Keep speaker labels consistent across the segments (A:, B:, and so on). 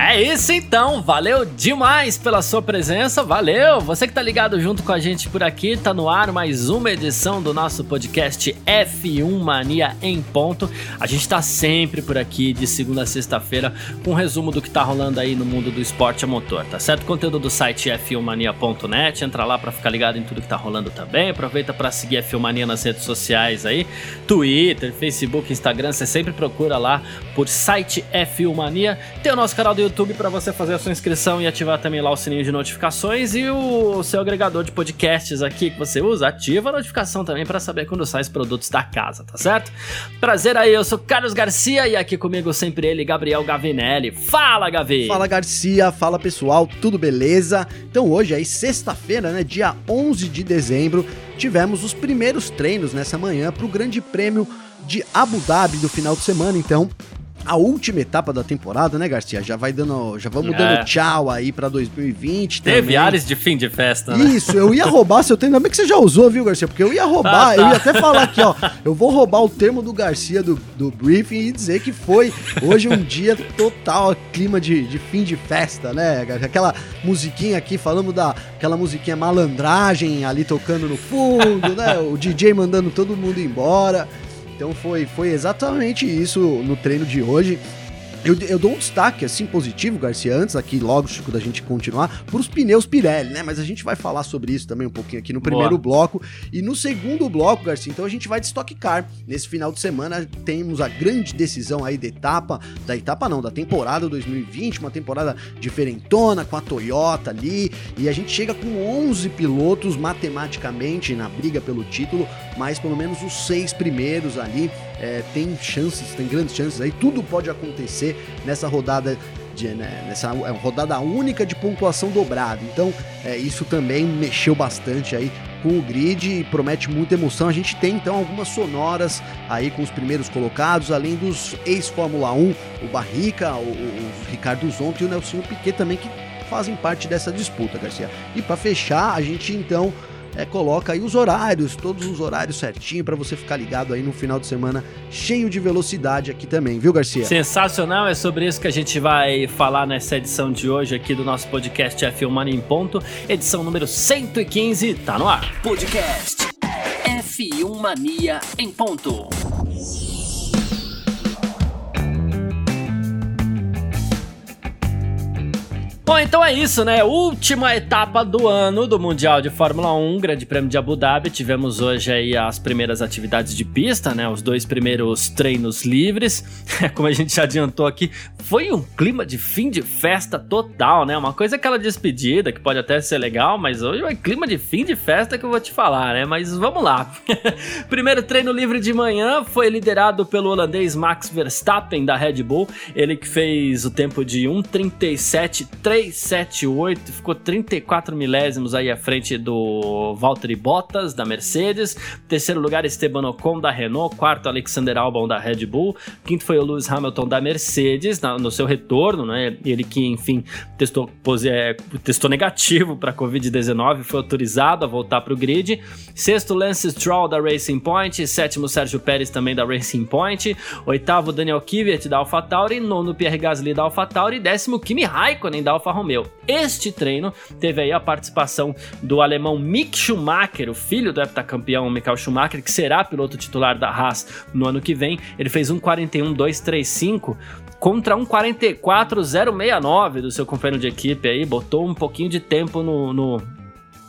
A: É isso então, valeu demais pela sua presença, valeu! Você que tá ligado junto com a gente por aqui, tá no ar mais uma edição do nosso podcast F1 Mania em ponto. A gente tá sempre por aqui de segunda a sexta-feira com um resumo do que tá rolando aí no mundo do esporte a motor, tá certo? Conteúdo do site f1mania.net, entra lá para ficar ligado em tudo que tá rolando também. Aproveita para seguir a F1 Mania nas redes sociais aí, Twitter, Facebook, Instagram, você sempre procura lá por site F1 Mania. Tem o nosso canal do YouTube para você fazer a sua inscrição e ativar também lá o sininho de notificações e o seu agregador de podcasts aqui que você usa, ativa a notificação também para saber quando saem os produtos da casa, tá certo? Prazer aí, eu sou Carlos Garcia e aqui comigo sempre ele, Gabriel Gavinelli. Fala, Gavi!
B: Fala, Garcia, fala pessoal, tudo beleza? Então hoje aí, sexta-feira, né, dia 11 de dezembro, tivemos os primeiros treinos nessa manhã para o Grande Prêmio de Abu Dhabi do final de semana, então a última etapa da temporada, né, Garcia? Já vai dando, já vamos é. dando tchau aí para 2020
A: Teve também. áreas de fim de festa,
B: né? Isso, eu ia roubar seu termo, também que você já usou, viu, Garcia? Porque eu ia roubar, ah, tá. eu ia até falar aqui, ó, eu vou roubar o termo do Garcia do, do briefing e dizer que foi hoje um dia total, clima de, de fim de festa, né? Aquela musiquinha aqui, falando da aquela musiquinha malandragem ali tocando no fundo, né? O DJ mandando todo mundo embora. Então foi, foi exatamente isso no treino de hoje. Eu, eu, dou um destaque assim positivo, Garcia, antes aqui, logo, Chico, da gente continuar, para os pneus Pirelli, né? Mas a gente vai falar sobre isso também um pouquinho aqui no primeiro Boa. bloco. E no segundo bloco, Garcia, então a gente vai de Stock Car. Nesse final de semana temos a grande decisão aí da etapa, da etapa não, da temporada 2020, uma temporada diferentona com a Toyota ali. E a gente chega com 11 pilotos matematicamente na briga pelo título, mas pelo menos os seis primeiros ali é, tem chances, tem grandes chances aí, tudo pode acontecer nessa rodada de, né, nessa é rodada única de pontuação dobrada. Então, é, isso também mexeu bastante aí com o grid e promete muita emoção. A gente tem então algumas sonoras aí com os primeiros colocados, além dos ex-Fórmula 1, o Barrica, o, o Ricardo Zonta e o Nelson Piquet também que fazem parte dessa disputa, Garcia. E para fechar, a gente então é, coloca aí os horários, todos os horários certinho para você ficar ligado aí no final de semana cheio de velocidade aqui também, viu, Garcia?
A: Sensacional, é sobre isso que a gente vai falar nessa edição de hoje aqui do nosso podcast F1 Mania em Ponto, edição número 115, tá no ar.
C: Podcast F1 Mania em Ponto.
A: Bom, então é isso, né? Última etapa do ano do Mundial de Fórmula 1, Grande Prêmio de Abu Dhabi. Tivemos hoje aí as primeiras atividades de pista, né? Os dois primeiros treinos livres. Como a gente já adiantou aqui, foi um clima de fim de festa total, né? Uma coisa aquela despedida, que pode até ser legal, mas hoje é clima de fim de festa que eu vou te falar, né? Mas vamos lá. Primeiro treino livre de manhã foi liderado pelo holandês Max Verstappen da Red Bull. Ele que fez o tempo de 1:37.3 378, ficou 34 milésimos aí à frente do Valtteri Bottas da Mercedes. Terceiro lugar, Esteban Ocon da Renault. Quarto, Alexander Albon da Red Bull. Quinto foi o Lewis Hamilton da Mercedes na, no seu retorno, né? Ele que, enfim, testou, pose, é, testou negativo para Covid-19, foi autorizado a voltar para o grid. Sexto, Lance Stroll da Racing Point. Sétimo, Sérgio Pérez também da Racing Point. Oitavo, Daniel Kvyat da AlphaTauri. Nono, Pierre Gasly da AlphaTauri. Décimo, Kimi Raikkonen da Alfa Alfa Romeo. Este treino teve aí a participação do alemão Mick Schumacher, o filho do heptacampeão Michael Schumacher, que será piloto titular da Haas no ano que vem. Ele fez um 41.235 contra um 44.069 do seu companheiro de equipe aí, botou um pouquinho de tempo no, no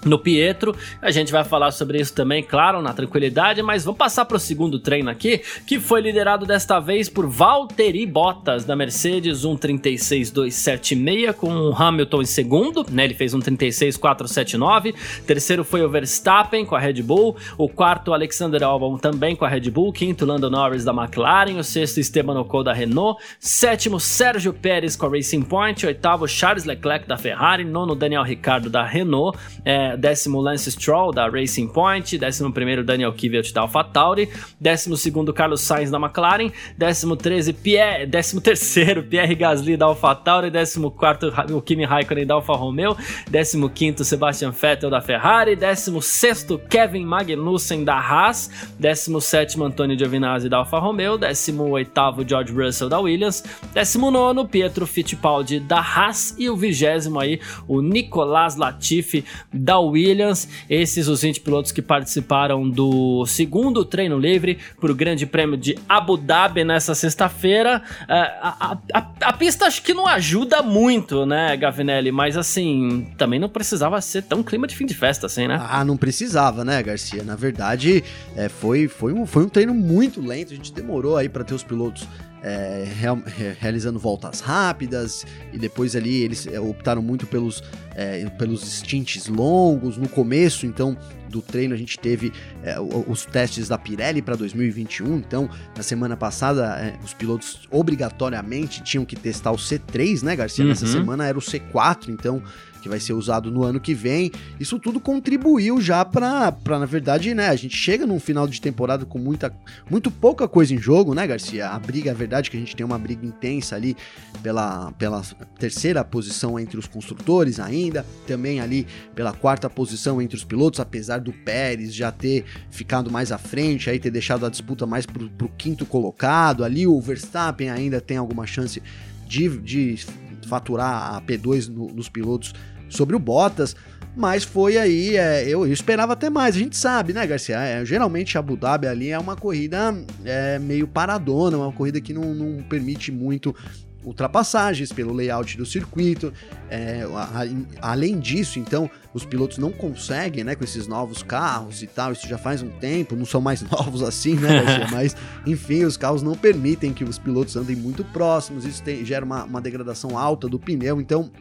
A: no Pietro. A gente vai falar sobre isso também, claro, na tranquilidade, mas vamos passar para o segundo treino aqui, que foi liderado desta vez por Valtteri Bottas da Mercedes, um 36.276 com o Hamilton em segundo, né? Ele fez um 36.479. Terceiro foi o Verstappen com a Red Bull, o quarto Alexander Albon também com a Red Bull, quinto Lando Norris da McLaren, o sexto Esteban Ocon da Renault, sétimo Sérgio Pérez com a Racing Point, oitavo Charles Leclerc da Ferrari, nono Daniel Ricciardo da Renault. É, décimo Lance Stroll da Racing Point, décimo primeiro Daniel Kvyat da AlphaTauri, décimo segundo Carlos Sainz da McLaren, décimo treze Pierre, décimo terceiro Pierre Gasly da AlphaTauri, décimo quarto o Kimi Raikkonen da Alfa Romeo, décimo quinto Sebastian Vettel da Ferrari, décimo sexto Kevin Magnussen da Haas, décimo sétimo Antonio Giovinazzi da Alfa Romeo, décimo oitavo George Russell da Williams, décimo nono Pietro Fittipaldi da Haas e o vigésimo aí o Nicolas Latifi da Williams. Esses os 20 pilotos que participaram do segundo treino livre para o Grande Prêmio de Abu Dhabi nessa sexta-feira. É, a, a, a, a, pista acho que não ajuda muito, né, Gavinelli? Mas assim, também não precisava ser tão clima de fim de festa assim, né?
B: Ah, não precisava, né, Garcia? Na verdade, é, foi, foi, um, foi um treino muito lento. A gente demorou aí para ter os pilotos é, real, realizando voltas rápidas e depois ali eles é, optaram muito pelos, é, pelos stints longos no começo, então do treino a gente teve é, os testes da Pirelli para 2021, então na semana passada é, os pilotos obrigatoriamente tinham que testar o C3, né Garcia? Uhum. Nessa semana era o C4, então que vai ser usado no ano que vem. Isso tudo contribuiu já para, na verdade, né, a gente chega num final de temporada com muita, muito pouca coisa em jogo, né, Garcia? A briga, a verdade é que a gente tem uma briga intensa ali pela, pela terceira posição entre os construtores ainda, também ali pela quarta posição entre os pilotos, apesar do Pérez já ter ficado mais à frente, aí ter deixado a disputa mais pro, pro quinto colocado, ali o Verstappen ainda tem alguma chance de, de faturar a P2 no, nos pilotos sobre o Bottas, mas foi aí, é, eu, eu, esperava até mais, a gente sabe, né, Garcia? É, geralmente Abu Dhabi ali é uma corrida é, meio paradona, uma corrida que não, não permite muito ultrapassagens pelo layout do circuito. É, a, a, além disso, então, os pilotos não conseguem, né, com esses novos carros e tal. Isso já faz um tempo, não são mais novos assim, né? Mas, enfim, os carros não permitem que os pilotos andem muito próximos. Isso tem, gera uma, uma degradação alta do pneu. Então,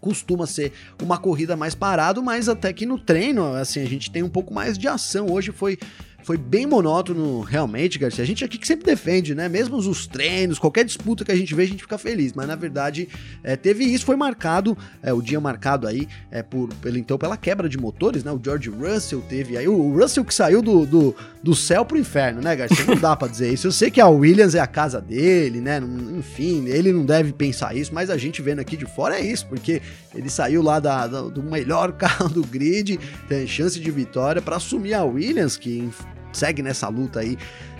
B: costuma ser uma corrida mais parado, mas até que no treino, assim, a gente tem um pouco mais de ação. Hoje foi foi bem monótono, realmente, Garcia. A gente aqui que sempre defende, né? Mesmo os treinos, qualquer disputa que a gente vê, a gente fica feliz. Mas na verdade, é, teve isso, foi marcado, é, o dia marcado aí, é, por, pelo, então, pela quebra de motores, né? O George Russell teve aí. O Russell que saiu do, do, do céu pro inferno, né, Garcia? Não dá pra dizer isso. Eu sei que a Williams é a casa dele, né? Enfim, ele não deve pensar isso, mas a gente vendo aqui de fora é isso, porque ele saiu lá da, da do melhor carro do grid, tem chance de vitória para assumir a Williams, que segue nessa luta aí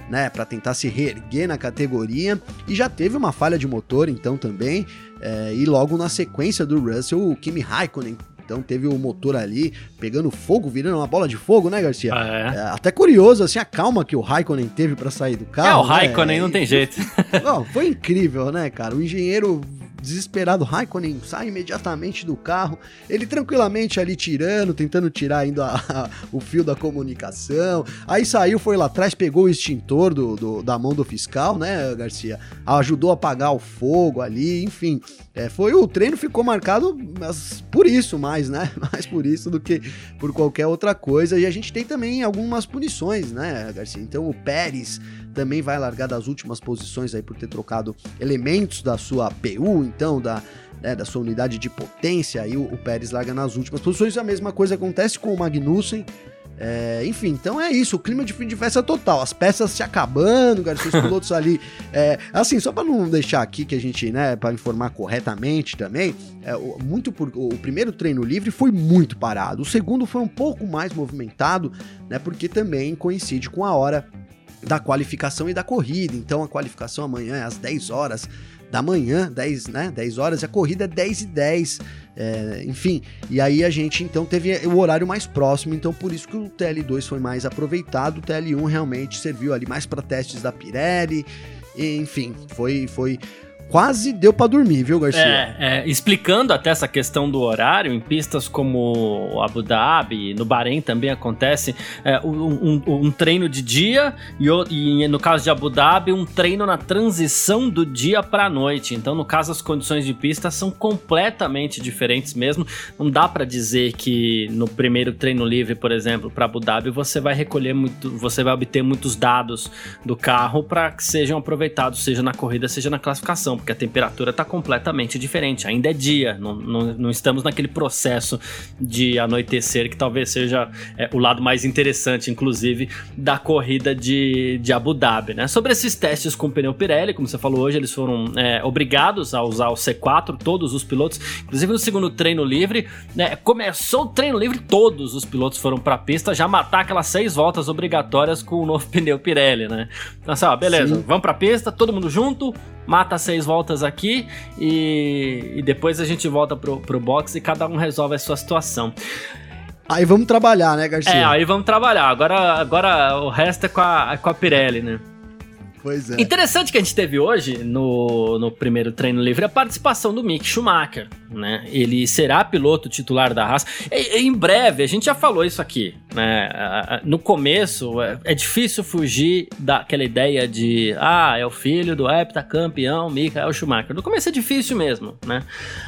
B: né, para tentar se reerguer na categoria e já teve uma falha de motor então também é, e logo na sequência do Russell o Kimi Raikkonen então teve o motor ali pegando fogo, virando uma bola de fogo, né, Garcia? Ah, é? É, até curioso, assim, a calma que o Raikkonen teve para sair do carro. É,
A: o Raikkonen né? não tem jeito.
B: Não, foi incrível, né, cara? O engenheiro desesperado, Raikkonen sai imediatamente do carro, ele tranquilamente ali tirando, tentando tirar ainda a, a, o fio da comunicação, aí saiu, foi lá atrás, pegou o extintor do, do, da mão do fiscal, né, Garcia, ajudou a apagar o fogo ali, enfim, é, foi o treino ficou marcado por isso mais, né, mais por isso do que por qualquer outra coisa, e a gente tem também algumas punições, né, Garcia, então o Pérez também vai largar das últimas posições aí por ter trocado elementos da sua PU, então da, né, da sua unidade de potência, aí o, o, Pérez larga nas últimas posições. A mesma coisa acontece com o Magnussen. É, enfim, então é isso, o clima de fim de festa total, as peças se acabando, Garcia, os pilotos ali. É, assim, só para não deixar aqui que a gente, né, para informar corretamente também, é, muito por, o primeiro treino livre foi muito parado, o segundo foi um pouco mais movimentado, né, porque também coincide com a hora da qualificação e da corrida. Então a qualificação amanhã é às 10 horas da manhã, 10, né? 10 horas, e a corrida é 10 e 10. É, enfim, e aí a gente então teve o horário mais próximo, então por isso que o TL2 foi mais aproveitado, o TL1 realmente serviu ali mais para testes da Pirelli, enfim, foi, foi quase deu para dormir, viu, Garcia?
A: É, é, explicando até essa questão do horário, em pistas como Abu Dhabi, no Bahrein também acontece é, um, um, um, treino de dia e, e, no caso de Abu Dhabi, um treino na transição do dia para a noite. Então, no caso, as condições de pista são completamente diferentes mesmo. Não dá para dizer que no primeiro treino livre, por exemplo, para Abu Dhabi, você vai recolher muito, você vai obter muitos dados do carro para que sejam aproveitados, seja na corrida, seja na classificação porque a temperatura está completamente diferente. Ainda é dia, não, não, não, estamos naquele processo de anoitecer que talvez seja é, o lado mais interessante, inclusive, da corrida de, de Abu Dhabi. Né? Sobre esses testes com pneu Pirelli, como você falou hoje, eles foram é, obrigados a usar o C4, todos os pilotos, inclusive no segundo treino livre. Né, começou o treino livre, todos os pilotos foram para a pista já matar aquelas seis voltas obrigatórias com o novo pneu Pirelli, né? Então, assim, ó, beleza, Sim. vamos para a pista, todo mundo junto, mata seis voltas aqui e, e depois a gente volta pro, pro box e cada um resolve a sua situação.
B: Aí vamos trabalhar, né, Garcia? É,
A: aí vamos trabalhar. Agora, agora o resto é com a, com a Pirelli, né?
B: Pois é.
A: Interessante que a gente teve hoje, no, no primeiro treino livre, a participação do Mick Schumacher, né? Ele será piloto titular da Haas. E, em breve, a gente já falou isso aqui, né? No começo, é, é difícil fugir daquela ideia de, ah, é o filho do heptacampeão Michael Schumacher. No começo é difícil mesmo, né?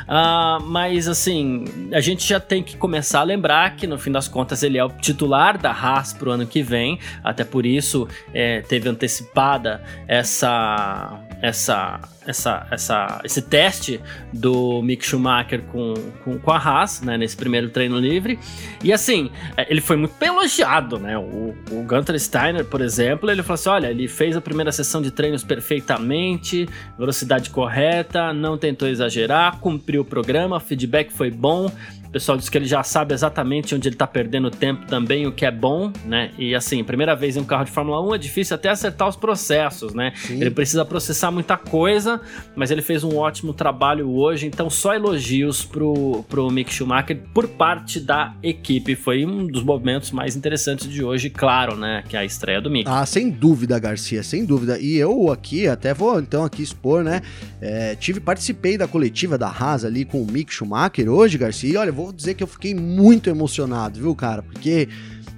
A: Ah, mas, assim, a gente já tem que começar a lembrar que, no fim das contas, ele é o titular da Haas pro ano que vem, até por isso é, teve antecipada essa essa essa, essa, esse teste do Mick Schumacher com, com, com, a Haas, né, nesse primeiro treino livre. E assim, é, ele foi muito bem elogiado, né? O, o Gunter Steiner, por exemplo, ele falou assim: olha, ele fez a primeira sessão de treinos perfeitamente, velocidade correta, não tentou exagerar, cumpriu o programa, feedback foi bom. Pessoal diz que ele já sabe exatamente onde ele tá perdendo tempo também, o que é bom, né? E assim, primeira vez em um carro de Fórmula 1 é difícil até acertar os processos, né? Sim. Ele precisa processar muita coisa mas ele fez um ótimo trabalho hoje, então só elogios pro, pro Mick Schumacher por parte da equipe. Foi um dos momentos mais interessantes de hoje, claro, né? Que é a estreia do Mick.
B: Ah, sem dúvida, Garcia, sem dúvida. E eu aqui, até vou então aqui expor, né? É, tive, participei da coletiva da Haas ali com o Mick Schumacher hoje, Garcia, e olha, vou dizer que eu fiquei muito emocionado, viu, cara? Porque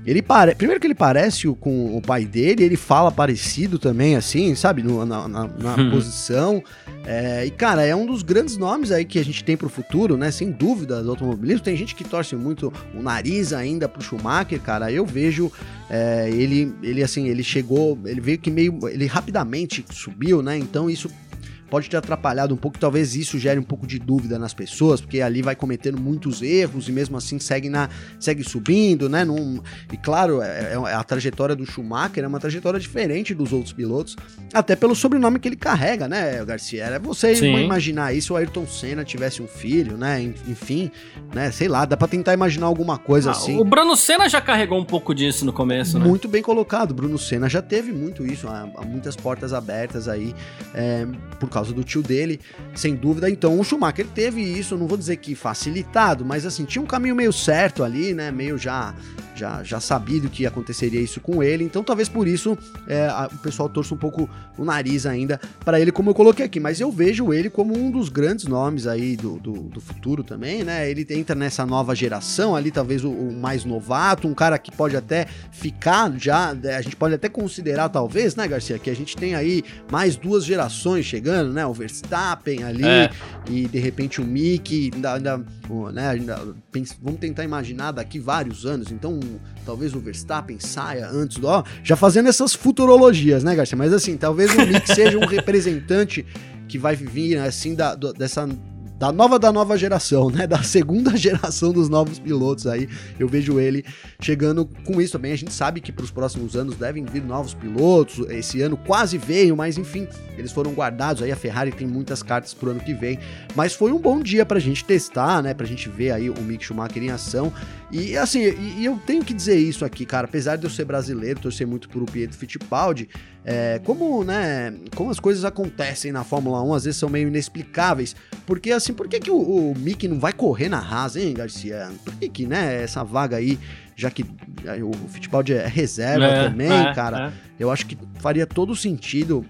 B: ele pare... Primeiro que ele parece com o pai dele, ele fala parecido também, assim, sabe? No, na, na, na hum. posição. É... e, cara, é um dos grandes nomes aí que a gente tem pro futuro, né? Sem dúvida, do automobilismo. Tem gente que torce muito o nariz ainda pro Schumacher, cara. Eu vejo é... ele, ele, assim, ele chegou, ele veio que meio. Ele rapidamente subiu, né? Então isso pode ter atrapalhado um pouco, talvez isso gere um pouco de dúvida nas pessoas, porque ali vai cometendo muitos erros e mesmo assim segue, na, segue subindo, né? Num, e claro, é, é, a trajetória do Schumacher é uma trajetória diferente dos outros pilotos, até pelo sobrenome que ele carrega, né, Garcia? É você imaginar isso, o Ayrton Senna tivesse um filho, né? Enfim, né? Sei lá, dá pra tentar imaginar alguma coisa ah, assim.
A: O Bruno Senna já carregou um pouco disso no começo,
B: né? Muito bem colocado, Bruno Senna já teve muito isso, há, há muitas portas abertas aí, é, por causa do tio dele, sem dúvida. Então o Schumacher teve isso, não vou dizer que facilitado, mas assim, tinha um caminho meio certo ali, né? Meio já já, já sabido que aconteceria isso com ele, então talvez por isso é, a, o pessoal torça um pouco o nariz ainda para ele, como eu coloquei aqui. Mas eu vejo ele como um dos grandes nomes aí do, do, do futuro também, né? Ele entra nessa nova geração ali, talvez o, o, mais novato, um cara que pode até ficar já, né, a gente pode até considerar talvez, né, Garcia, que a gente tem aí mais duas gerações chegando, né? O Verstappen ali é. e de repente o Mick, ainda, ainda, né? Ainda, vamos tentar imaginar daqui vários anos, então talvez o Verstappen saia antes do. Ó, já fazendo essas futurologias, né, Garcia? Mas assim, talvez o Mick seja um representante que vai vir assim da, dessa da nova da nova geração, né? Da segunda geração dos novos pilotos aí. Eu vejo ele chegando com isso também. A gente sabe que para os próximos anos devem vir novos pilotos. Esse ano quase veio, mas enfim, eles foram guardados aí. A Ferrari tem muitas cartas pro ano que vem. Mas foi um bom dia pra gente testar, né? Pra gente ver aí o Mick Schumacher em ação. E assim, e, e eu tenho que dizer isso aqui, cara. Apesar de eu ser brasileiro, torcer muito por o Pietro Fittipaldi, é, como, né, como as coisas acontecem na Fórmula 1, às vezes são meio inexplicáveis. Porque assim, por que, que o, o Mick não vai correr na Haas, hein, Garcia? Por que, que, né, essa vaga aí, já que é, o Fittipaldi é reserva é, também, é, cara, é. eu acho que faria todo sentido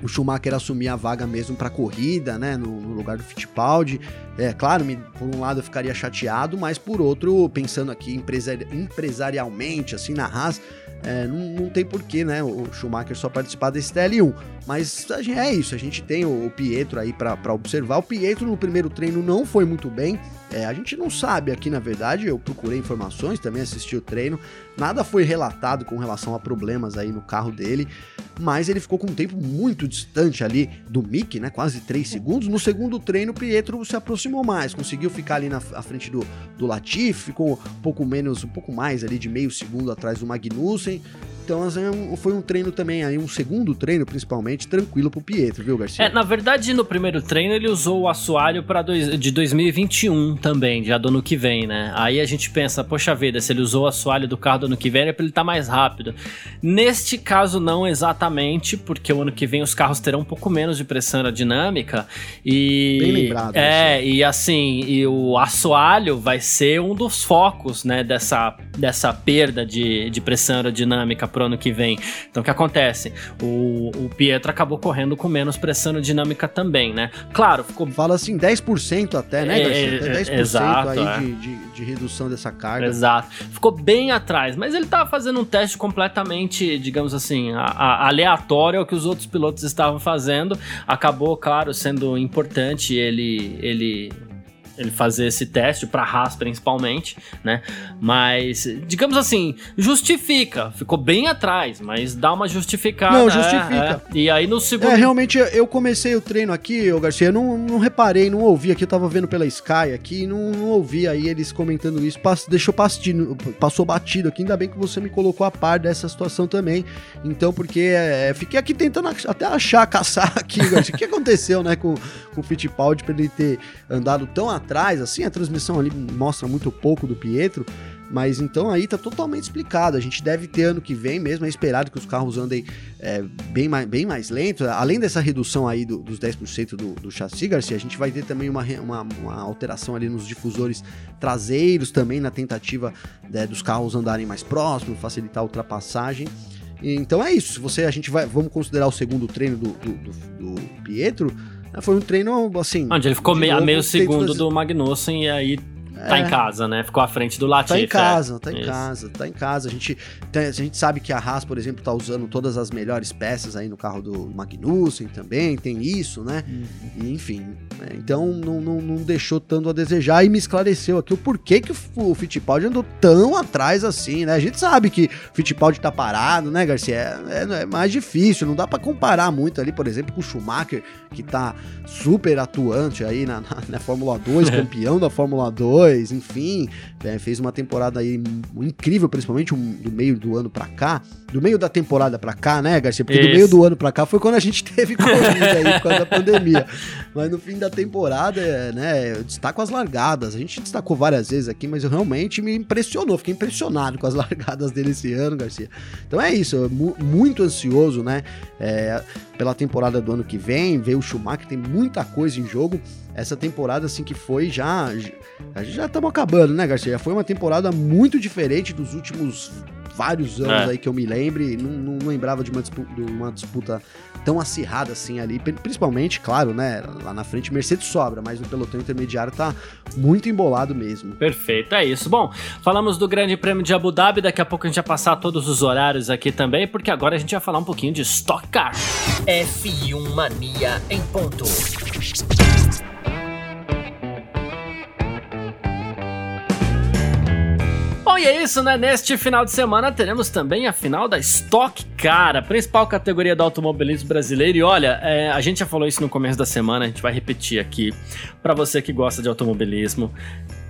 B: o Schumacher assumir a vaga mesmo para corrida, né, no, no, lugar do Fittipaldi. É claro, me, por um lado eu ficaria chateado, mas por outro, pensando aqui empresari empresarialmente, assim, na Haas, é, não, não, tem porquê, né, o Schumacher só participar desse TL1. Mas a gente, é isso, a gente tem o, o Pietro aí para observar. O Pietro no primeiro treino não foi muito bem, É, a gente não sabe aqui, na verdade, eu procurei informações, também assisti o treino, nada foi relatado com relação a problemas aí no carro dele, mas ele ficou com um tempo muito distante ali do Mick, né, quase 3 segundos. No segundo treino, o Pietro se aproximou mais, conseguiu ficar ali na frente do, do Latifi, ficou um pouco menos, um pouco mais ali de meio segundo atrás do Magnussen, Italy. Então é foi um treino também, aí um segundo treino principalmente, tranquilo pro Pietro, viu, Garcia?
A: É, na verdade, no primeiro treino ele usou o assoalho para de 2021 também, já do ano que vem, né? Aí a gente pensa, poxa vida, se ele usou o assoalho do carro do ano que vem é para ele estar tá mais rápido. Neste caso não exatamente, porque o ano que vem os carros terão um pouco menos de pressão aerodinâmica e
B: Bem lembrado.
A: É, assim. e assim, e o assoalho vai ser um dos focos, né, dessa dessa perda de, de pressão aerodinâmica pro ano que vem. Então o que acontece? O, o Pietro acabou correndo com menos pressão dinâmica também, né? Claro, ficou.
B: Fala assim, 10% até, né,
A: é,
B: Até 10%
A: exato,
B: aí
A: é.
B: de, de, de, redução dessa carga.
A: Exato. Ficou bem atrás, mas ele tava fazendo um teste completamente, digamos assim, a, a, aleatório ao que os outros pilotos estavam fazendo. Acabou, claro, sendo importante ele, ele ele fazer esse teste para Haas principalmente, né? Mas digamos assim, justifica, ficou bem atrás, mas dá uma justificada.
B: Não, justifica.
A: É, é. E aí no segundo
B: É, realmente eu comecei o treino aqui, ô Garcia, eu não, não reparei, não ouvi aqui, eu tava vendo pela Sky aqui, não, não ouvi aí eles comentando isso, deixou pastido, passou batido aqui, ainda bem que você me colocou a par dessa situação também. Então, porque é, fiquei aqui tentando até achar, caçar aqui, Garcia, o que aconteceu, né, com, com o Fittipaldi pra ele ter andado tão atrás atrás, assim, a transmissão ali mostra muito pouco do Pietro, mas então aí tá totalmente explicado. A gente deve ter ano que vem mesmo, é esperado que os carros andem é, bem, mais, bem mais lentos. Além dessa redução aí do, dos 10% do, do chassi, Garcia, a gente vai ter também uma, uma, uma alteração ali nos difusores traseiros também, na tentativa né, dos carros andarem mais próximos, facilitar a ultrapassagem. Então é isso. Se você a gente vai, vamos considerar o segundo treino do, do, do, do Pietro, foi um treino, assim...
A: Onde ele ficou meio, meio segundo do Magnussen e aí Tá é. em casa, né? Ficou à frente do Latifi.
B: Tá em casa, tá em Isso. casa, tá em casa. A gente, a gente sabe que a Haas, por exemplo, tá usando todas as melhores peças aí no carro do Magnussen também, tem isso, né? Uhum. E, enfim, né? então não, não, não, deixou tanto a desejar e me esclareceu aqui o porquê que o, o Fittipaldi andou tão atrás assim, né? A gente sabe que o Fittipaldi tá parado, né, Garcia? É, é, é mais difícil, não dá para comparar muito ali, por exemplo, com o Schumacher, que tá super atuante aí na, na, na Fórmula 2, campeão da Fórmula 2, enfim, é, fez uma temporada aí incrível, principalmente do meio do ano para cá, do meio da temporada para cá, né, Garcia? Porque Isso. do meio do ano para cá foi quando a gente teve Covid aí por causa da pandemia. Mas no fim da temporada, né, eu destaco as largadas. A gente destacou várias vezes aqui, mas eu realmente me impressionou, fiquei impressionado com as largadas dele esse ano, Garcia. Então é isso, muito ansioso, né, é, pela temporada do ano que vem, ver o Schumacher, tem muita coisa em jogo essa temporada assim que foi já já estamos acabando, né, Garcia? Já foi uma temporada muito diferente dos últimos vários anos é. aí que eu me lembre, não, não lembrava de uma, disputa, de uma, disputa, tão acirrada assim ali, principalmente, claro, né, lá na frente Mercedes sobra, mas o pelotão intermediário tá muito embolado mesmo.
A: Perfeito, é isso. Bom, falamos do Grande Prêmio de Abu Dhabi, daqui a pouco a gente vai passar todos os horários aqui também, porque agora a gente vai falar um pouquinho de Stock Car.
C: F1 Mania em ponto.
A: E é isso, né? Neste final de semana teremos também a final da Stock Car, a principal categoria do automobilismo brasileiro. E olha, é, a gente já falou isso no começo da semana, a gente vai repetir aqui para você que gosta de automobilismo.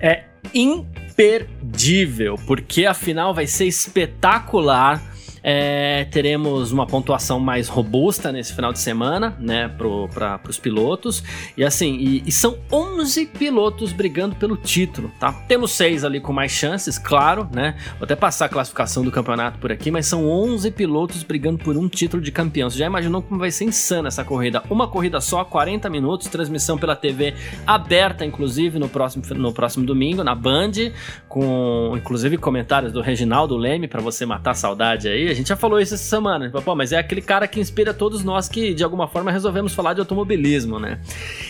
A: É imperdível, porque a final vai ser espetacular é, teremos uma pontuação mais robusta nesse final de semana, né, para os pilotos. E assim, e, e, são 11 pilotos brigando pelo título, tá? Temos seis ali com mais chances, claro, né? Vou até passar a classificação do campeonato por aqui, mas são 11 pilotos brigando por um título de campeão. Você já imaginou como vai ser insana essa corrida? Uma corrida só, 40 minutos, transmissão pela TV aberta, inclusive, no próximo, no próximo domingo, na Band, com inclusive comentários do Reginaldo Leme para você matar a saudade aí a gente já falou isso essa semana. Pô, mas é aquele cara que inspira todos nós que, de alguma forma, resolvemos falar de automobilismo, né?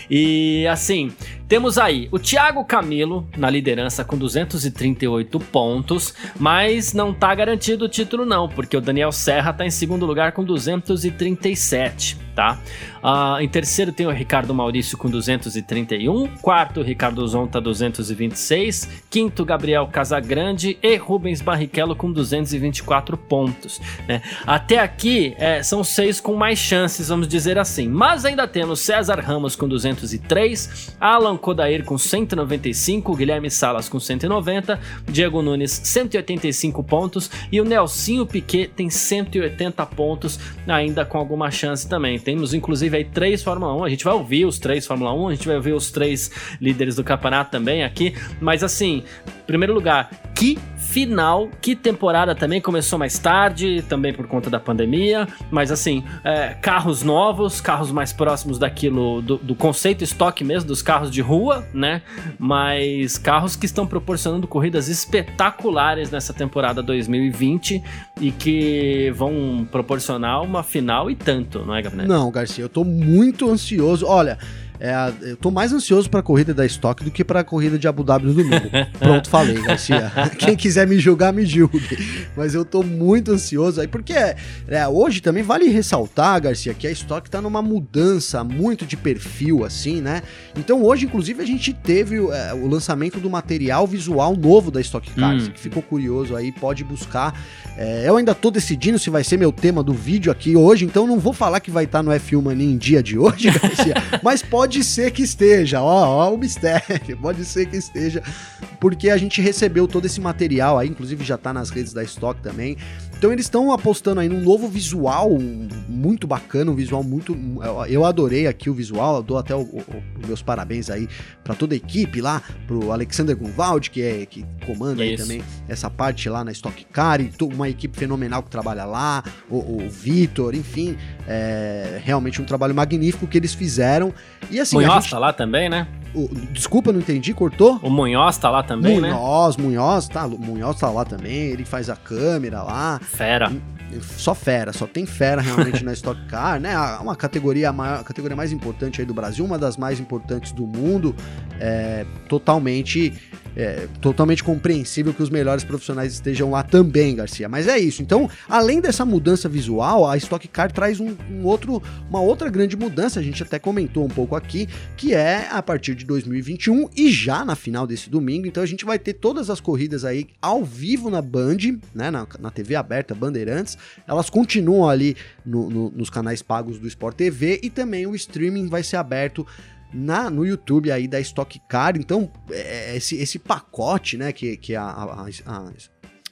A: E assim, temos aí o Thiago Camilo na liderança com 238 pontos, mas não tá garantido o título, não, porque o Daniel Serra tá em segundo lugar com 237 tá? Uh, em terceiro tem o Ricardo Maurício com 231, quarto Ricardo Zonta 226, quinto Gabriel Casagrande e Rubens Barrichello com 224 pontos, né? Até aqui é, são seis com mais chances, vamos dizer assim, mas ainda temos César Ramos com 203, Alan Kodair com 195, Guilherme Salas com 190, Diego Nunes 185 pontos e o Nelsinho Piquet tem 180 pontos, ainda com alguma chance também. Temos inclusive aí três Fórmula 1. A gente vai ouvir os três Fórmula 1, a gente vai ouvir os três líderes do campeonato também aqui. Mas assim, primeiro lugar, que final, que temporada também começou mais tarde, também por conta da pandemia, mas assim, é, carros novos, carros mais próximos daquilo, do, do, conceito estoque mesmo, dos carros de rua, né? Mas carros que estão proporcionando corridas espetaculares nessa temporada 2020 e que vão proporcionar uma final e tanto, não é, Gabriel?
B: Não, Garcia, eu tô muito ansioso. Olha, é a, eu tô mais ansioso para a corrida da Stock do que para a corrida de Abu Dhabi no domingo. Pronto, falei, Garcia. Quem quiser me julgar, me julgue. Mas eu tô muito ansioso aí, porque é, hoje também vale ressaltar, Garcia, que a Stock tá numa mudança muito de perfil, assim, né? Então hoje, inclusive, a gente teve é, o lançamento do material visual novo da Stock Cars, hum. que ficou curioso aí, pode buscar. É, eu ainda tô decidindo se vai ser meu tema do vídeo aqui hoje, então não vou falar que vai estar tá no F1 Mania em dia de hoje, Garcia, mas pode Pode ser que esteja, ó, ó o mistério, pode ser que esteja, porque a gente recebeu todo esse material aí, inclusive já tá nas redes da Stock também. Então eles estão apostando aí num novo visual muito bacana, um visual muito. Eu adorei aqui o visual, dou até os meus parabéns aí para toda a equipe lá, pro Alexander Gunvald, que é que comanda aí também essa parte lá na Stock Car, e uma equipe fenomenal que trabalha lá, o, o Vitor, enfim, é realmente um trabalho magnífico que eles fizeram.
A: E assim. Munhoz tá lá também, né?
B: O, desculpa, não entendi, cortou?
A: O Munhoz tá lá também,
B: Munhoz, né? Munhoz, Munhoz, tá, Munhoz tá lá também, ele faz a câmera lá.
A: Fera
B: só fera, só tem fera realmente na Stock Car, né? Uma categoria maior, categoria mais importante aí do Brasil, uma das mais importantes do mundo, é, totalmente é, totalmente compreensível que os melhores profissionais estejam lá também, Garcia. Mas é isso. Então, além dessa mudança visual, a Stock Car traz um, um outro, uma outra grande mudança. A gente até comentou um pouco aqui, que é a partir de 2021 e já na final desse domingo. Então, a gente vai ter todas as corridas aí ao vivo na Band, né? Na, na TV aberta Bandeirantes. Elas continuam ali no, no, nos canais pagos do Sport TV e também o streaming vai ser aberto na, no YouTube aí da Stock Car. Então, é, esse, esse pacote, né, que, que a, a, a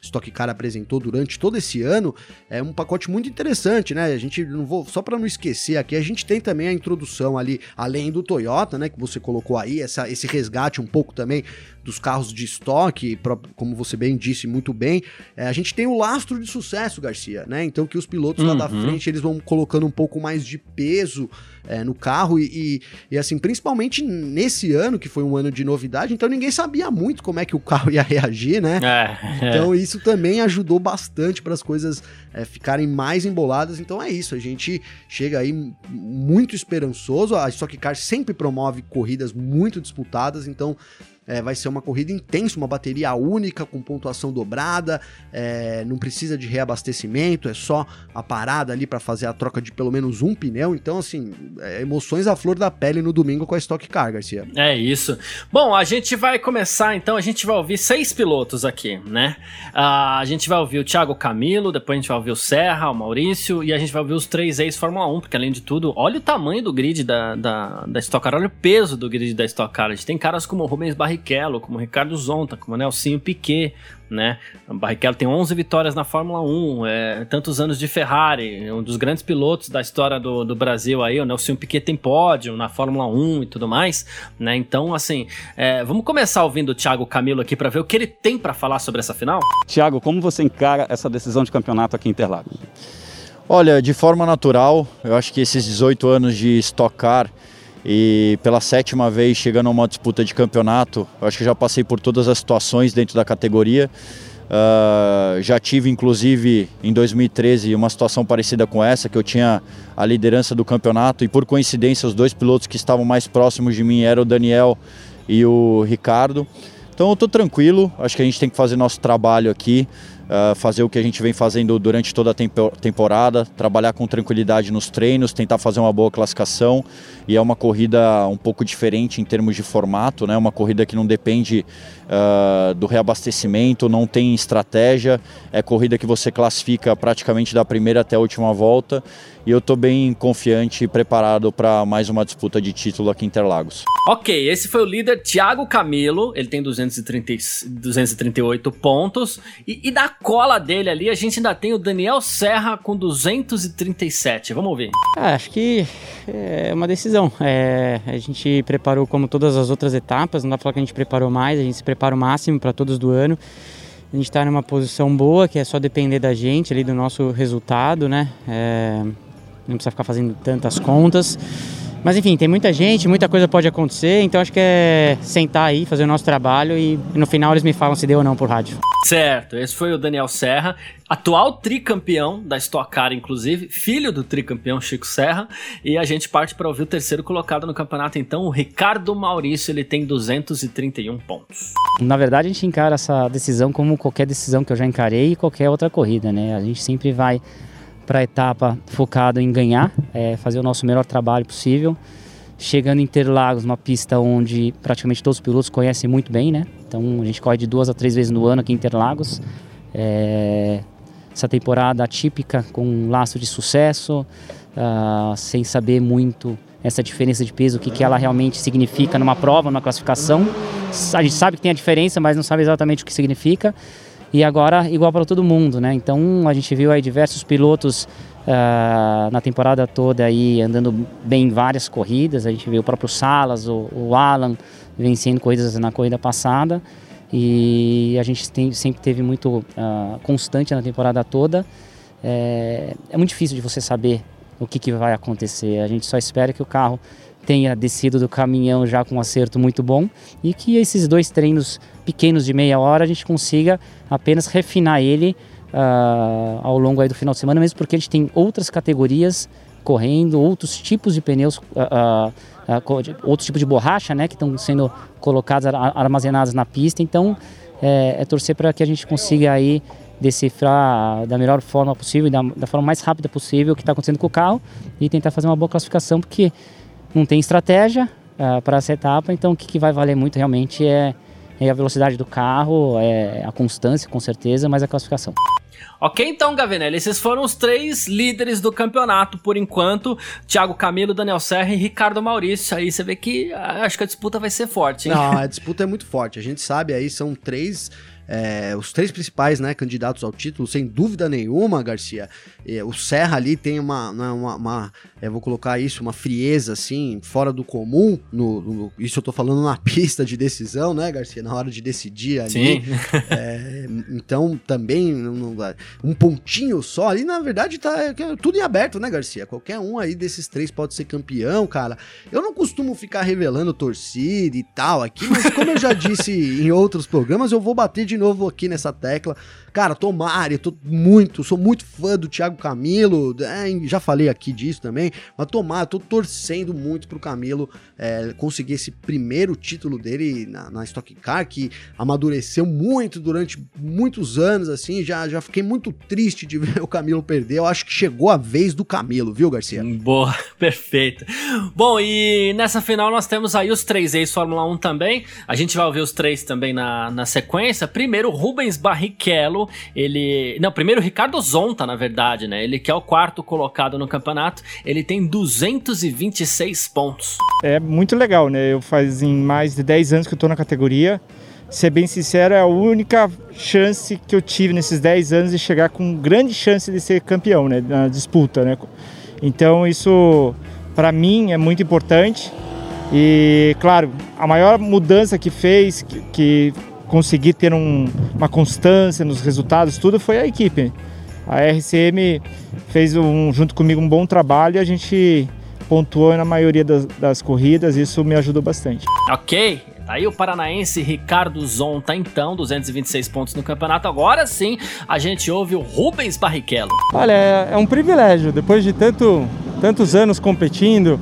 B: Stock Car apresentou durante todo esse ano, é um pacote muito interessante, né? A gente não vou só para não esquecer aqui, a gente tem também a introdução ali, além do Toyota, né, que você colocou aí, essa, esse resgate um pouco também dos carros de estoque, como você bem disse muito bem, é, a gente tem o lastro de sucesso, Garcia, né? Então que os pilotos uhum. lá da uhum. frente eles vão colocando um pouco mais de peso é, no carro e, e, e, assim, principalmente nesse ano, que foi um ano de novidade, então ninguém sabia muito como é que o carro ia reagir, né? É, então é. isso também ajudou bastante para as coisas é, ficarem mais emboladas. Então é isso, a gente chega aí muito esperançoso. A Stock Car sempre promove corridas muito disputadas, então é, vai ser uma corrida intensa, uma bateria única com pontuação dobrada, é, não precisa de reabastecimento, é só a parada ali para fazer a troca de pelo menos um pneu. Então, assim, é, emoções à flor da pele no domingo com a Stock Car, Garcia.
A: É isso. Bom, a gente vai começar então, a gente vai ouvir seis pilotos aqui, né? Uh, a gente vai ouvir o Thiago Camilo, depois a gente vai ouvir o Serra, o Maurício e a gente vai ouvir os três ex-Fórmula 1, porque além de tudo, olha o tamanho do grid da, da, da Stock Car, olha o peso do grid da Stock Car. A gente tem caras como o Rubens Barrichello Barrichello, como Ricardo Zonta, como Nelsinho Piquet, né? O Barrichello tem 11 vitórias na Fórmula 1, é, tantos anos de Ferrari, um dos grandes pilotos da história do, do Brasil aí, o Nelson Piquet tem pódio na Fórmula 1 e tudo mais, né? Então, assim, é, vamos começar ouvindo o Thiago Camilo aqui para ver o que ele tem para falar sobre essa final?
D: Thiago, como você encara essa decisão de campeonato aqui em Interlagos? Olha, de forma natural, eu acho que esses 18 anos de Stock Car e pela sétima vez chegando a uma disputa de campeonato, acho que já passei por todas as situações dentro da categoria. Uh, já tive, inclusive, em 2013, uma situação parecida com essa, que eu tinha a liderança do campeonato e, por coincidência, os dois pilotos que estavam mais próximos de mim eram o Daniel e o Ricardo. Então eu estou tranquilo, acho que a gente tem que fazer nosso trabalho aqui uh, fazer o que a gente vem fazendo durante toda a tempo temporada, trabalhar com tranquilidade nos treinos, tentar fazer uma boa classificação. E é uma corrida um pouco diferente em termos de formato, né? uma corrida que não depende uh, do reabastecimento, não tem estratégia, é corrida que você classifica praticamente da primeira até a última volta. E eu estou bem confiante e preparado para mais uma disputa de título aqui em Interlagos.
A: Ok, esse foi o líder Thiago Camilo, ele tem 230, 238 pontos. E, e da cola dele ali, a gente ainda tem o Daniel Serra com 237. Vamos ouvir.
E: Ah, acho que é uma decisão. É, a gente preparou como todas as outras etapas, não dá pra falar que a gente preparou mais, a gente se prepara o máximo para todos do ano. A gente está numa posição boa, que é só depender da gente ali, do nosso resultado, né? É, não precisa ficar fazendo tantas contas. Mas enfim, tem muita gente, muita coisa pode acontecer, então acho que é sentar aí, fazer o nosso trabalho e no final eles me falam se deu ou não por rádio.
A: Certo, esse foi o Daniel Serra, atual tricampeão da Stock Car, inclusive, filho do tricampeão Chico Serra, e a gente parte para ouvir o terceiro colocado no campeonato, então, o Ricardo Maurício, ele tem 231 pontos.
E: Na verdade, a gente encara essa decisão como qualquer decisão que eu já encarei e qualquer outra corrida, né? A gente sempre vai para a etapa focado em ganhar, é, fazer o nosso melhor trabalho possível. Chegando em Interlagos, uma pista onde praticamente todos os pilotos conhecem muito bem, né? Então a gente corre de duas a três vezes no ano aqui em Interlagos. É, essa temporada atípica com um laço de sucesso, uh, sem saber muito essa diferença de peso, o que, que ela realmente significa numa prova, numa classificação. A gente sabe que tem a diferença, mas não sabe exatamente o que significa e agora igual para todo mundo, né? Então a gente viu aí diversos pilotos uh, na temporada toda aí andando bem em várias corridas. A gente viu o próprio Salas, o, o Alan vencendo corridas na corrida passada e a gente tem, sempre teve muito uh, constante na temporada toda. É, é, muito difícil de você saber o que, que vai acontecer. A gente só espera que o carro tenha descido do caminhão já com um acerto muito bom e que esses dois treinos pequenos de meia hora a gente consiga apenas refinar ele uh, ao longo aí do final de semana, mesmo porque a gente tem outras categorias correndo, outros tipos de pneus, uh, uh, outros tipos de borracha, né, que estão sendo colocados, armazenados na pista. Então, é, é torcer para que a gente consiga aí decifrar da melhor forma possível, da, da forma mais rápida possível o que está acontecendo com o carro e tentar fazer uma boa classificação, porque não tem estratégia uh, para essa etapa, então o que, que, vai valer muito realmente é, é, a velocidade do carro, é a constância com certeza, mas a classificação.
A: Ok, então, Gavinelli, esses foram os três líderes do campeonato por enquanto: Thiago Camilo, Daniel Serra e Ricardo Maurício. Aí você vê que ah, acho que a disputa vai ser forte, hein?
B: Não, a disputa é muito forte. A gente sabe aí, são três é, os três principais né, candidatos ao título, sem dúvida nenhuma, Garcia. É, o Serra ali tem uma, né, uma, uma é, vou colocar isso, uma frieza assim, fora do comum. No, no, isso eu tô falando na pista de decisão, né, Garcia? Na hora de decidir ali. Sim. É, então também um pontinho só ali, na verdade, tá é, tudo em aberto, né, Garcia? Qualquer um aí desses três pode ser campeão, cara. Eu não costumo ficar revelando torcida e tal aqui, mas como eu já disse em outros programas, eu vou bater de de novo aqui nessa tecla. Cara, tomara, eu tô muito, sou muito fã do Thiago Camilo, é, já falei aqui disso também, mas tomara, tô torcendo muito pro Camilo é, conseguir esse primeiro título dele na, na Stock Car, que amadureceu muito durante muitos anos, assim, já, já fiquei muito triste de ver o Camilo perder, eu acho que chegou a vez do Camilo, viu, Garcia?
A: Boa, perfeito. Bom, e nessa final nós temos aí os três ex-Fórmula 1 também, a gente vai ouvir os três também na, na sequência, primeiro Rubens Barrichello, ele. Não, primeiro Ricardo Zonta, na verdade, né? Ele que é o quarto colocado no campeonato, ele tem 226 pontos.
F: É muito legal, né? Eu fazem mais de 10 anos que eu tô na categoria. Ser bem sincero, é a única chance que eu tive nesses 10 anos de chegar com grande chance de ser campeão, né? Na disputa, né? Então isso, para mim, é muito importante. E, claro, a maior mudança que fez, que, que conseguir ter um, uma constância nos resultados, tudo foi a equipe. A RCM fez um, junto comigo um bom trabalho e a gente pontuou na maioria das, das corridas, isso me ajudou bastante.
A: Ok, Tá aí o paranaense Ricardo Zonta, então, 226 pontos no campeonato. Agora sim, a gente ouve o Rubens Barrichello.
F: Olha, é, é um privilégio. Depois de tanto, tantos anos competindo,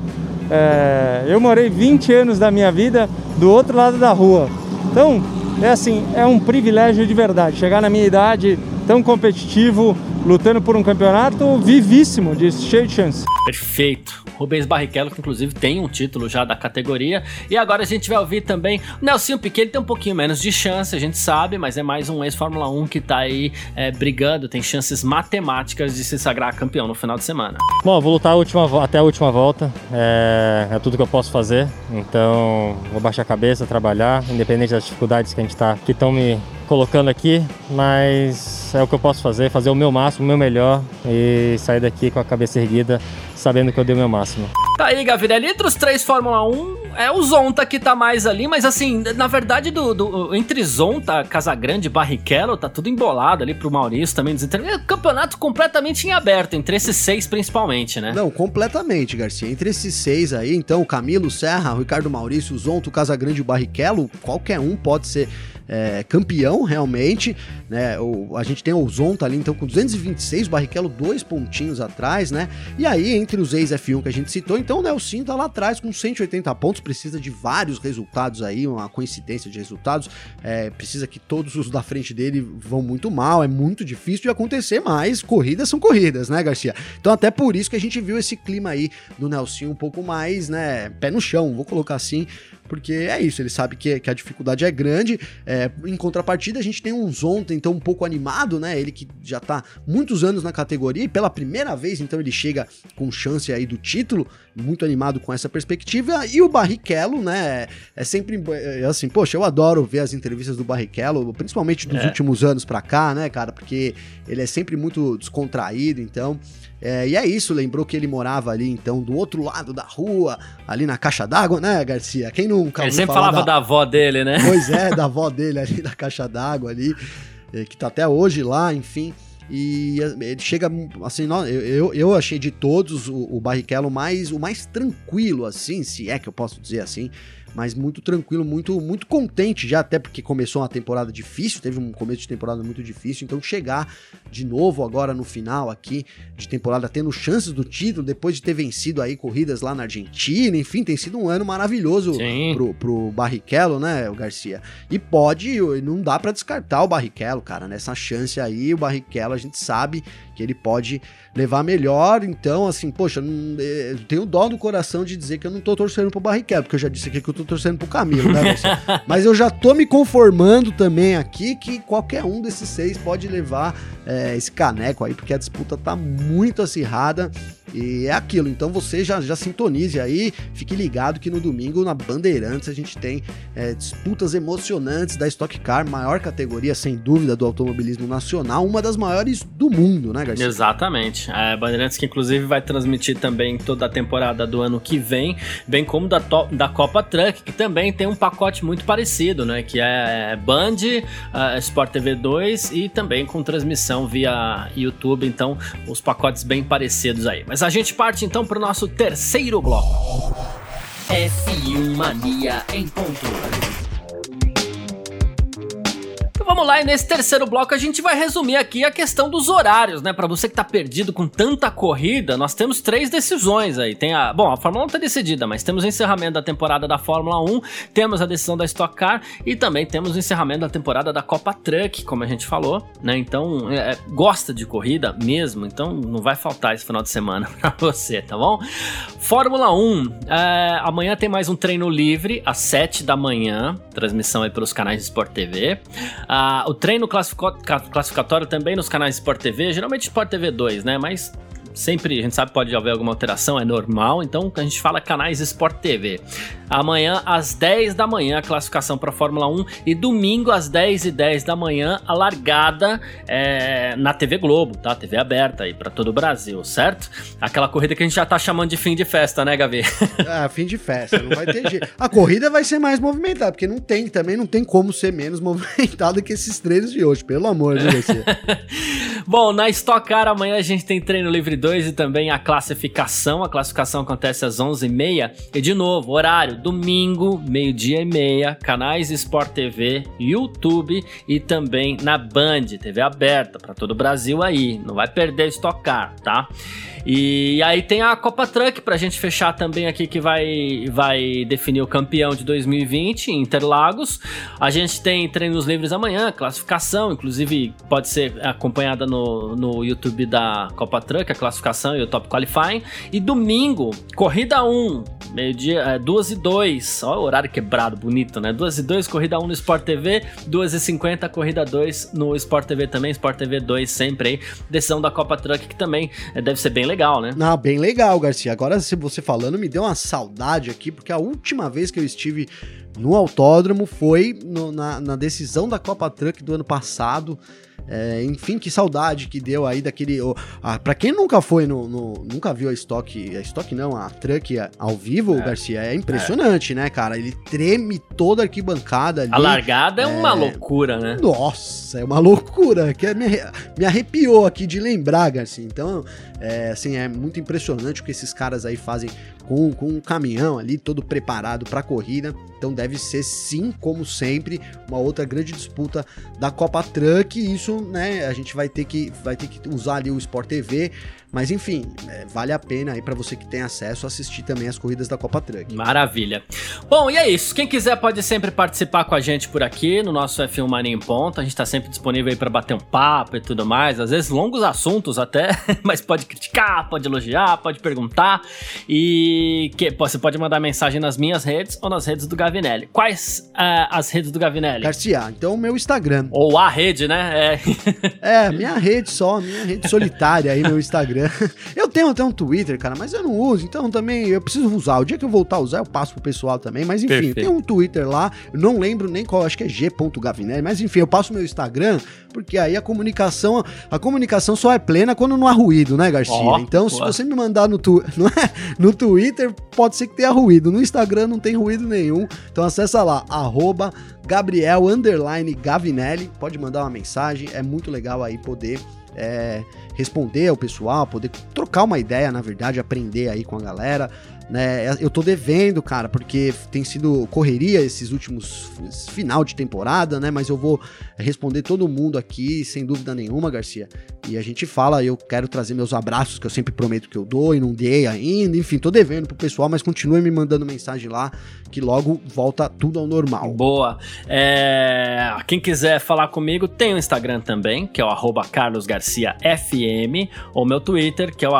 F: é, eu morei 20 anos da minha vida do outro lado da rua. Então, é assim, é um privilégio de verdade. Chegar na minha idade tão competitivo, lutando por um campeonato vivíssimo, de cheio de chance.
A: Perfeito. Rubens Barrichello, que inclusive tem um título já da categoria. E agora a gente vai ouvir também o Nelson Piquet, ele tem um pouquinho menos de chance, a gente sabe, mas é mais um ex-Fórmula 1 que tá aí é, brigando, tem chances matemáticas de se sagrar campeão no final de semana.
G: Bom, vou lutar a última, até a última volta, é, é, tudo que eu posso fazer, então vou baixar a cabeça, trabalhar, independente das dificuldades que a gente tá, que estão me colocando aqui, mas é o que eu posso fazer, fazer o meu máximo, o meu melhor e sair daqui com a cabeça erguida, sabendo que eu dei o meu máximo.
A: Tá aí, Gavirelli, entre os três Fórmula 1, é o Zonta que tá mais ali, mas assim, na verdade, do, do entre Zonta, Casagrande e Barrichello, tá tudo embolado ali pro Maurício também. É campeonato completamente em aberto, entre esses seis principalmente, né?
B: Não, completamente, Garcia. Entre esses seis aí, então, Camilo Serra, Ricardo Maurício, Zonta, Casagrande e Barrichello, qualquer um pode ser é, campeão realmente, né? O, a gente tem o Zonta ali, então, com 226, o Barrichello dois pontinhos atrás, né? E aí, entre os ex-F1 que a gente citou, então o Nelson tá lá atrás com 180 pontos, precisa de vários resultados aí, uma coincidência de resultados, é, precisa que todos os da frente dele vão muito mal, é muito difícil de acontecer, mas corridas são corridas, né, Garcia? Então, até por isso que a gente viu esse clima aí do Nelson um pouco mais, né, pé no chão, vou colocar assim, porque é isso, ele sabe que, que a dificuldade é grande. É, em contrapartida, a gente tem um Zonta, então, um pouco animado, né? Ele que já tá muitos anos na categoria e pela primeira vez, então, ele chega com chance aí do título, muito animado com essa perspectiva. E o Barrichello, né? É sempre é assim, poxa, eu adoro ver as entrevistas do Barrichello, principalmente dos é. últimos anos pra cá, né, cara? Porque ele é sempre muito descontraído, então. É, e é isso, lembrou que ele morava ali, então, do outro lado da rua, ali na caixa d'água, né, Garcia? Quem nunca.
A: Ele sempre falava da... da... avó dele, né?
B: Pois é, da avó dele ali, da caixa d'água ali, é, que tá até hoje lá, enfim. E ele chega assim, eu, eu achei de todos o, o Barrichello mais, o mais tranquilo, assim, se é que eu posso dizer assim mas muito tranquilo, muito muito contente já, até porque começou uma temporada difícil, teve um começo de temporada muito difícil, então chegar de novo agora no final aqui de temporada tendo chances do título, depois de ter vencido aí corridas lá na Argentina, enfim, tem sido um ano maravilhoso pro, pro Barrichello, né, o Garcia. E pode, não dá para descartar o Barrichello, cara, nessa chance aí, o Barrichello a gente sabe que ele pode levar melhor. Então, assim, poxa, não, eu tenho dó do coração de dizer que eu não tô torcendo pro Barrichello, porque eu já disse aqui que eu tô torcendo pro Camilo, né, Mas eu já tô me conformando também aqui que qualquer um desses seis pode levar é, esse caneco aí, porque a disputa tá muito acirrada. E é aquilo, então você já, já sintonize aí, fique ligado que no domingo na Bandeirantes a gente tem é, disputas emocionantes da Stock Car, maior categoria sem dúvida do automobilismo nacional, uma das maiores do mundo, né, Garcia?
A: Exatamente. A Bandeirantes que inclusive vai transmitir também toda a temporada do ano que vem, bem como da, da Copa Truck, que também tem um pacote muito parecido, né, que é Band, uh, Sport TV 2 e também com transmissão via YouTube, então os pacotes bem parecidos aí. Mas a gente parte então para o nosso terceiro bloco.
C: F1 Mania em ponto.
A: Vamos lá, e nesse terceiro bloco a gente vai resumir aqui a questão dos horários, né? Para você que tá perdido com tanta corrida, nós temos três decisões aí. Tem a, bom, a Fórmula 1 tá decidida, mas temos o encerramento da temporada da Fórmula 1, temos a decisão da Stock Car e também temos o encerramento da temporada da Copa Truck, como a gente falou, né? Então, é, é gosta de corrida mesmo, então não vai faltar esse final de semana para você, tá bom? Fórmula 1, é, amanhã tem mais um treino livre às 7 da manhã, transmissão aí pelos canais de Sport TV. Ah, o treino classificatório também nos canais Sport TV, geralmente Sport TV 2, né? Mas sempre, a gente sabe pode haver alguma alteração, é normal, então a gente fala canais Sport TV. Amanhã, às 10 da manhã, a classificação para a Fórmula 1 e domingo, às 10 e 10 da manhã, a largada é, na TV Globo, tá? TV aberta aí para todo o Brasil, certo? Aquela corrida que a gente já tá chamando de fim de festa, né, Gavi?
B: É, fim de festa, não vai ter jeito. A corrida vai ser mais movimentada, porque não tem, também não tem como ser menos movimentada que esses treinos de hoje, pelo amor de Deus.
A: Bom, na Stock Car amanhã a gente tem treino livre 2022 e também a classificação. A classificação acontece às 11h30. E de novo, horário domingo, meio-dia e meia, canais Sport TV, YouTube e também na Band, TV aberta para todo o Brasil aí. Não vai perder estocar, tá? E aí tem a Copa Truck pra gente fechar também aqui que vai, vai definir o campeão de 2020, Interlagos. A gente tem treinos livres amanhã, classificação, inclusive pode ser acompanhada no, no YouTube da Copa Truck, a e o Top Qualifying. E domingo, corrida 1, meio-dia, é, 2 e 2. Olha o horário quebrado, bonito, né? 2 e 2, corrida 1 no Sport TV, 2 e 50, corrida 2 no Sport TV também, Sport TV 2 sempre aí. Decisão da Copa Truck que também é, deve ser bem legal, né?
B: Ah, bem legal, Garcia. Agora, se você falando, me deu uma saudade aqui, porque a última vez que eu estive no autódromo foi no, na, na decisão da Copa Truck do ano passado. É, enfim, que saudade que deu aí daquele. Oh, ah, para quem nunca foi no, no, nunca viu a Stock, a Stock não, a Truck ao vivo, é. Garcia, é impressionante, é. né, cara? Ele treme toda a arquibancada ali.
A: A largada é, uma é. loucura, né?
B: Nossa, é uma loucura, que me, me arrepiou aqui de lembrar, Garcia. Então, é, assim, é muito impressionante o que esses caras aí fazem com, com um caminhão ali todo preparado para corrida. Então deve ser sim, como sempre, uma outra grande disputa da Copa Truck. E isso, né, a gente vai ter que vai ter que usar ali o Sport TV mas enfim, é, vale a pena aí para você que tem acesso assistir também as corridas da Copa Truck.
A: Maravilha. Bom, e é isso. Quem quiser pode sempre participar com a gente por aqui no nosso F1 Mania em Ponto. A gente tá sempre disponível aí para bater um papo e tudo mais. Às vezes longos assuntos até, mas pode criticar, pode elogiar, pode perguntar. E que, você pode mandar mensagem nas minhas redes ou nas redes do Gavinelli. Quais uh, as redes do Gavinelli?
B: Garcia, então o meu Instagram.
A: Ou a rede, né?
B: É, minha rede só, minha rede solitária aí, meu Instagram. Eu tenho até um Twitter, cara, mas eu não uso, então também eu preciso usar. O dia que eu voltar a usar, eu passo pro pessoal também. Mas enfim, tem um Twitter lá, não lembro nem qual, acho que é g.gavinelli, mas enfim, eu passo meu Instagram, porque aí a comunicação, a comunicação só é plena quando não há ruído, né, Garcia? Oh, então, se você me mandar no, tu, é? no Twitter, pode ser que tenha ruído. No Instagram não tem ruído nenhum. Então acessa lá, arroba Gabriel Gavinelli. Pode mandar uma mensagem, é muito legal aí poder é, responder ao pessoal, poder trocar uma ideia, na verdade, aprender aí com a galera né? Eu tô devendo, cara, porque tem sido correria esses últimos final de temporada, né? Mas eu vou responder todo mundo aqui, sem dúvida nenhuma, Garcia. E a gente fala, eu quero trazer meus abraços que eu sempre prometo que eu dou e não dei ainda. Enfim, tô devendo pro pessoal, mas continue me mandando mensagem lá, que logo volta tudo ao normal.
A: Boa. É... Quem quiser falar comigo, tem o Instagram também, que é o carlosgarciafm, ou meu Twitter, que é o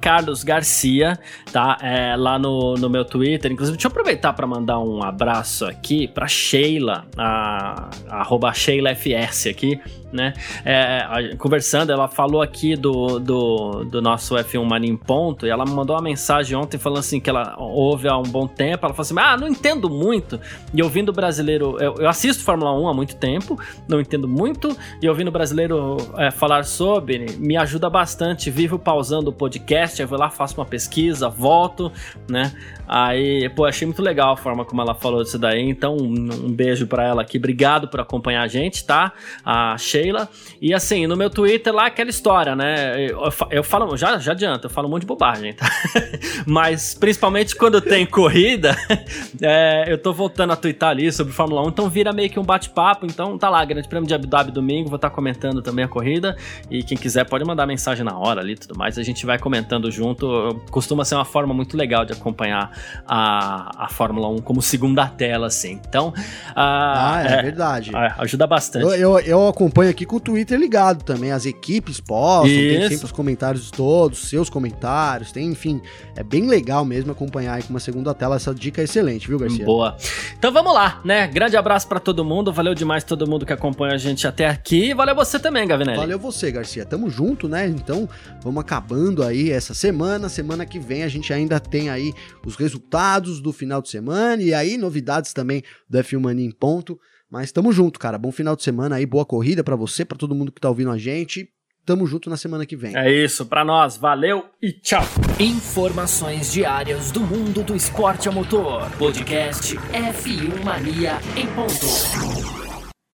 A: carlosgarcia, tá? É, lá no, no meu Twitter. Inclusive, deixa eu aproveitar para mandar um abraço aqui para Sheila, a, a arroba SheilaFS aqui, né? É, conversando, ela falou aqui do, do, do nosso F1 Mania em Ponto e ela me mandou uma mensagem ontem falando assim que ela ouve há um bom tempo. Ela falou assim: Ah, não entendo muito. E ouvindo brasileiro, eu, eu assisto Fórmula 1 há muito tempo, não entendo muito. E ouvindo brasileiro é, falar sobre me ajuda bastante. Vivo pausando o podcast, eu vou lá, faço uma pesquisa, volto, né? Aí, pô, achei muito legal a forma como ela falou disso daí. Então, um, um beijo para ela aqui. Obrigado por acompanhar a gente, tá? A Sheila. E assim, no meu Twitter lá, aquela história, né? Eu, eu falo, já, já adianta, eu falo um monte de bobagem, tá? Mas principalmente quando tem corrida, é, eu tô voltando a twittar ali sobre Fórmula 1, então vira meio que um bate-papo. Então tá lá, Grande Prêmio de Abu Dhabi domingo, vou estar tá comentando também a corrida. E quem quiser pode mandar mensagem na hora ali e tudo mais. A gente vai comentando junto. Costuma ser uma forma muito legal de acompanhar a, a Fórmula 1 como segunda tela, assim. Então.
B: ah, é, é verdade.
A: É, ajuda bastante. Eu,
B: eu, eu, acompanho aqui com o Twitter ligado também. As equipes postam, Isso. tem sempre os comentários todos, seus comentários, tem, enfim. É bem legal mesmo acompanhar aí com uma segunda tela. Essa dica é excelente, viu, Garcia?
A: Boa. Então vamos lá, né? Grande abraço para todo mundo. Valeu demais todo mundo que acompanha a gente até aqui. Valeu você também, Gavinelli.
B: Valeu você, Garcia. Tamo junto, né? Então, vamos acabando aí essa semana. Semana que vem a gente ainda tem aí os resultados do final de semana e aí novidades também do F1 Mania em ponto. Mas tamo junto, cara. Bom final de semana aí, boa corrida para você, para todo mundo que tá ouvindo a gente. Tamo junto na semana que vem.
A: É isso, para nós. Valeu e tchau.
C: Informações diárias do mundo do esporte a motor. Podcast F1 Mania em ponto.